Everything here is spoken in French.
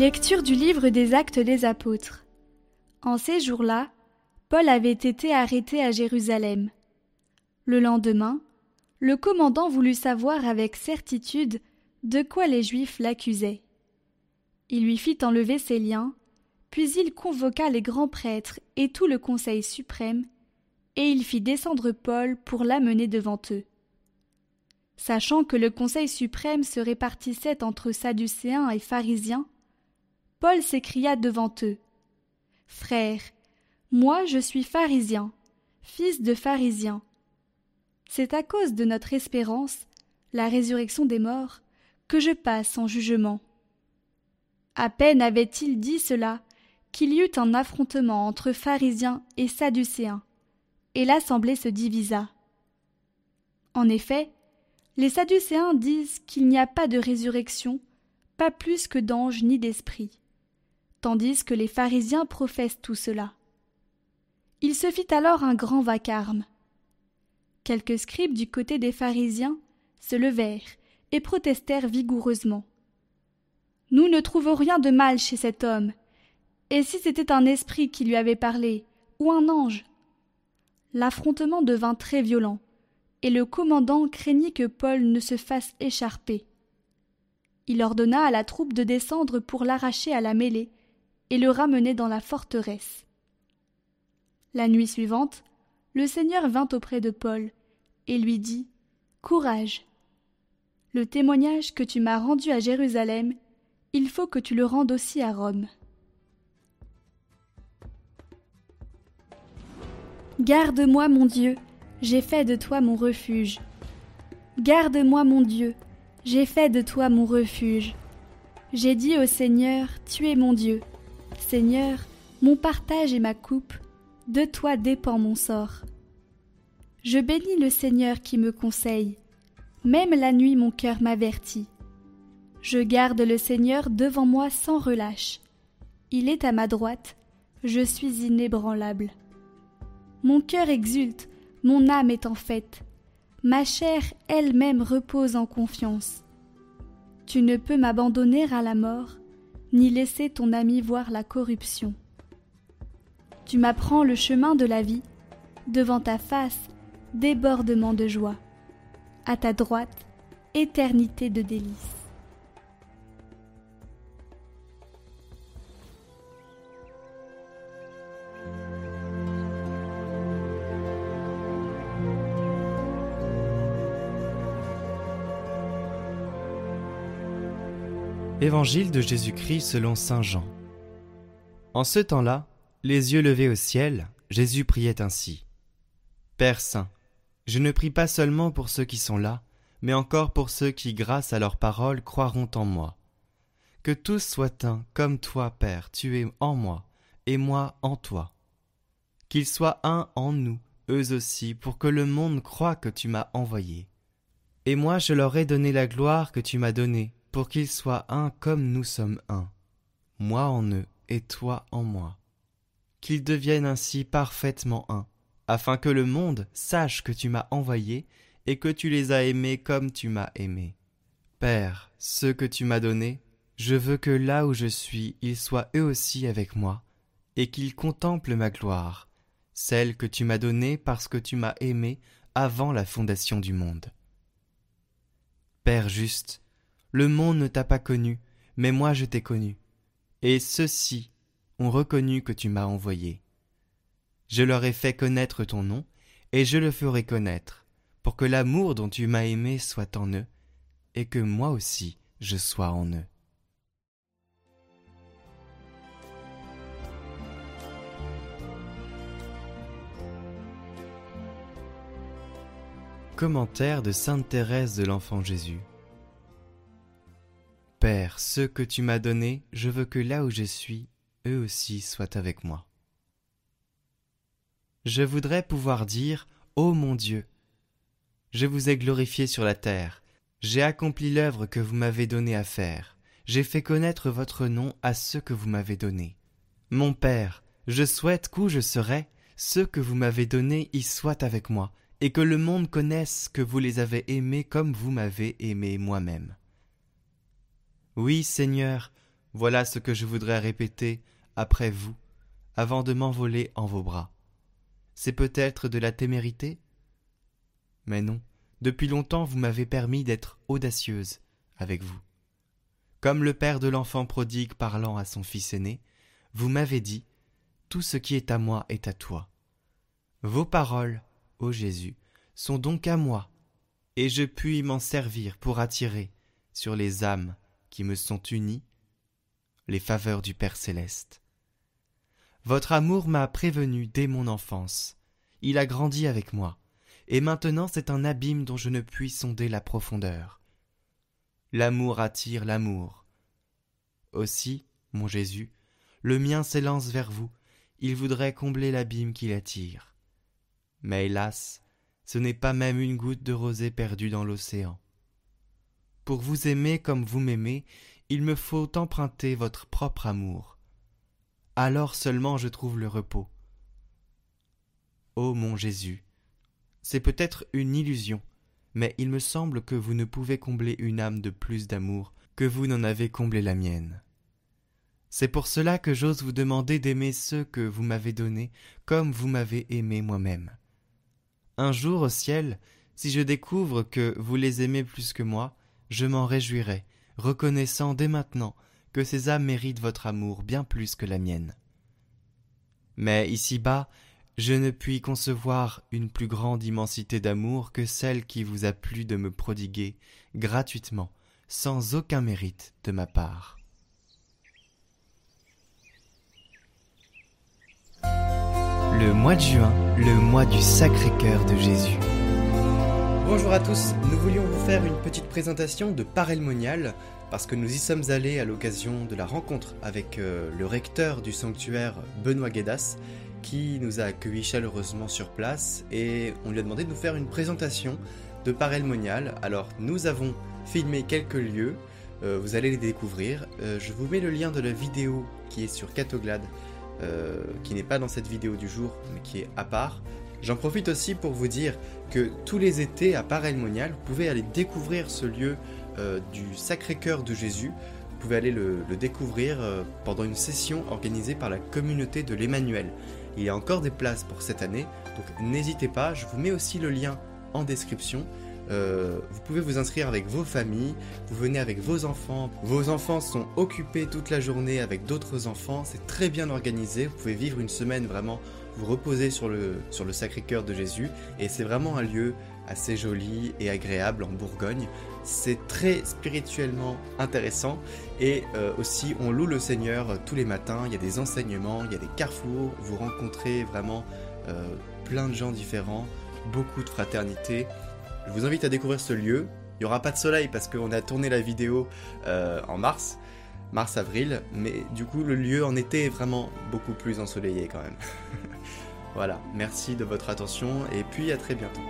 Lecture du livre des Actes des Apôtres. En ces jours-là, Paul avait été arrêté à Jérusalem. Le lendemain, le commandant voulut savoir avec certitude de quoi les Juifs l'accusaient. Il lui fit enlever ses liens, puis il convoqua les grands prêtres et tout le conseil suprême, et il fit descendre Paul pour l'amener devant eux. Sachant que le conseil suprême se répartissait entre sadducéens et pharisiens, Paul s'écria devant eux. Frères, moi je suis pharisien, fils de pharisien. C'est à cause de notre espérance, la résurrection des morts, que je passe en jugement. À peine avait-il dit cela qu'il y eut un affrontement entre pharisiens et sadducéens, et l'assemblée se divisa. En effet, les sadducéens disent qu'il n'y a pas de résurrection, pas plus que d'anges ni d'esprits, tandis que les pharisiens professent tout cela. Il se fit alors un grand vacarme. Quelques scribes du côté des pharisiens se levèrent et protestèrent vigoureusement. Nous ne trouvons rien de mal chez cet homme. Et si c'était un esprit qui lui avait parlé, ou un ange L'affrontement devint très violent, et le commandant craignit que Paul ne se fasse écharper. Il ordonna à la troupe de descendre pour l'arracher à la mêlée et le ramener dans la forteresse. La nuit suivante, le Seigneur vint auprès de Paul et lui dit Courage. Le témoignage que tu m'as rendu à Jérusalem, il faut que tu le rendes aussi à Rome. Garde-moi, mon Dieu, j'ai fait de toi mon refuge. Garde-moi, mon Dieu, j'ai fait de toi mon refuge. J'ai dit au Seigneur, Tu es mon Dieu. Seigneur, mon partage et ma coupe, de toi dépend mon sort. Je bénis le Seigneur qui me conseille. Même la nuit mon cœur m'avertit. Je garde le Seigneur devant moi sans relâche. Il est à ma droite, je suis inébranlable. Mon cœur exulte, mon âme est en fête. Ma chair elle-même repose en confiance. Tu ne peux m'abandonner à la mort, ni laisser ton ami voir la corruption. Tu m'apprends le chemin de la vie, devant ta face, débordement de joie, à ta droite, éternité de délices. Évangile de Jésus-Christ selon Saint Jean. En ce temps-là, les yeux levés au ciel, Jésus priait ainsi. Père Saint, je ne prie pas seulement pour ceux qui sont là, mais encore pour ceux qui, grâce à leur parole, croiront en moi. Que tous soient un, comme toi, Père, tu es en moi, et moi en toi. Qu'ils soient un en nous, eux aussi, pour que le monde croie que tu m'as envoyé. Et moi je leur ai donné la gloire que tu m'as donnée, pour qu'ils soient un comme nous sommes un, moi en eux et toi en moi. Qu'ils deviennent ainsi parfaitement un, afin que le monde sache que tu m'as envoyé et que tu les as aimés comme tu m'as aimé. Père, ceux que tu m'as donnés, je veux que là où je suis, ils soient eux aussi avec moi, et qu'ils contemplent ma gloire, celle que tu m'as donnée parce que tu m'as aimé avant la fondation du monde. Père juste, le monde ne t'a pas connu, mais moi je t'ai connu. Et ceux-ci ont reconnu que tu m'as envoyé. Je leur ai fait connaître ton nom, et je le ferai connaître, pour que l'amour dont tu m'as aimé soit en eux, et que moi aussi je sois en eux. Commentaire de Sainte Thérèse de l'Enfant Jésus. Père, ceux que tu m'as donnés, je veux que là où je suis, eux aussi soient avec moi. Je voudrais pouvoir dire, Ô mon Dieu, je vous ai glorifié sur la terre, j'ai accompli l'œuvre que vous m'avez donnée à faire, j'ai fait connaître votre nom à ceux que vous m'avez donnés. Mon Père, je souhaite qu'où je serai, ceux que vous m'avez donnés y soient avec moi, et que le monde connaisse que vous les avez aimés comme vous m'avez aimé moi-même. Oui, Seigneur, Voilà ce que je voudrais répéter après vous, avant de m'envoler en vos bras. C'est peut-être de la témérité? Mais non, depuis longtemps vous m'avez permis d'être audacieuse avec vous. Comme le père de l'enfant prodigue parlant à son fils aîné, vous m'avez dit Tout ce qui est à moi est à toi. Vos paroles, ô Jésus, sont donc à moi, et je puis m'en servir pour attirer sur les âmes me sont unies les faveurs du Père céleste. Votre amour m'a prévenu dès mon enfance, il a grandi avec moi, et maintenant c'est un abîme dont je ne puis sonder la profondeur. L'amour attire l'amour. Aussi, mon Jésus, le mien s'élance vers vous, il voudrait combler l'abîme qui l'attire. Mais hélas, ce n'est pas même une goutte de rosée perdue dans l'océan. Pour vous aimer comme vous m'aimez, il me faut emprunter votre propre amour. Alors seulement je trouve le repos. Ô mon Jésus, c'est peut-être une illusion, mais il me semble que vous ne pouvez combler une âme de plus d'amour que vous n'en avez comblé la mienne. C'est pour cela que j'ose vous demander d'aimer ceux que vous m'avez donnés comme vous m'avez aimé moi-même. Un jour au ciel, si je découvre que vous les aimez plus que moi, je m'en réjouirai, reconnaissant dès maintenant que ces âmes méritent votre amour bien plus que la mienne. Mais ici-bas, je ne puis concevoir une plus grande immensité d'amour que celle qui vous a plu de me prodiguer gratuitement, sans aucun mérite de ma part. Le mois de juin, le mois du Sacré-Cœur de Jésus. Bonjour à tous, nous voulions vous faire une petite présentation de Parelmonial parce que nous y sommes allés à l'occasion de la rencontre avec euh, le recteur du sanctuaire Benoît Guédas qui nous a accueillis chaleureusement sur place et on lui a demandé de nous faire une présentation de Parelmonial. Alors nous avons filmé quelques lieux, euh, vous allez les découvrir. Euh, je vous mets le lien de la vidéo qui est sur Catoglade qui n'est pas dans cette vidéo du jour, mais qui est à part. J'en profite aussi pour vous dire que tous les étés à Parelmonial, vous pouvez aller découvrir ce lieu euh, du Sacré-Cœur de Jésus. Vous pouvez aller le, découvrir euh, pendant une session organisée par la communauté de l'Emmanuel. Il y a encore des places pour cette année, donc n'hésitez pas, je vous mets aussi le lien en description. Euh, vous pouvez vous inscrire avec vos familles, vous venez avec vos enfants. Vos enfants sont occupés toute la journée avec d'autres enfants, c'est très bien organisé, vous pouvez vivre une semaine vraiment, vous reposer sur le, sur le Sacré-Cœur de Jésus, et c'est vraiment un lieu assez joli et agréable en Bourgogne. C'est très spirituellement intéressant et euh, aussi on loue le Seigneur tous les matins, il y a des enseignements, il y a des carrefours, vous rencontrez vraiment euh, plein de gens différents, beaucoup de fraternité. Je vous invite à découvrir ce lieu. Il n'y aura pas de soleil parce qu'on a tourné la vidéo euh, en mars, mars-avril, mais du coup le lieu en été est vraiment beaucoup plus ensoleillé quand même. voilà, merci de votre attention et puis à très bientôt.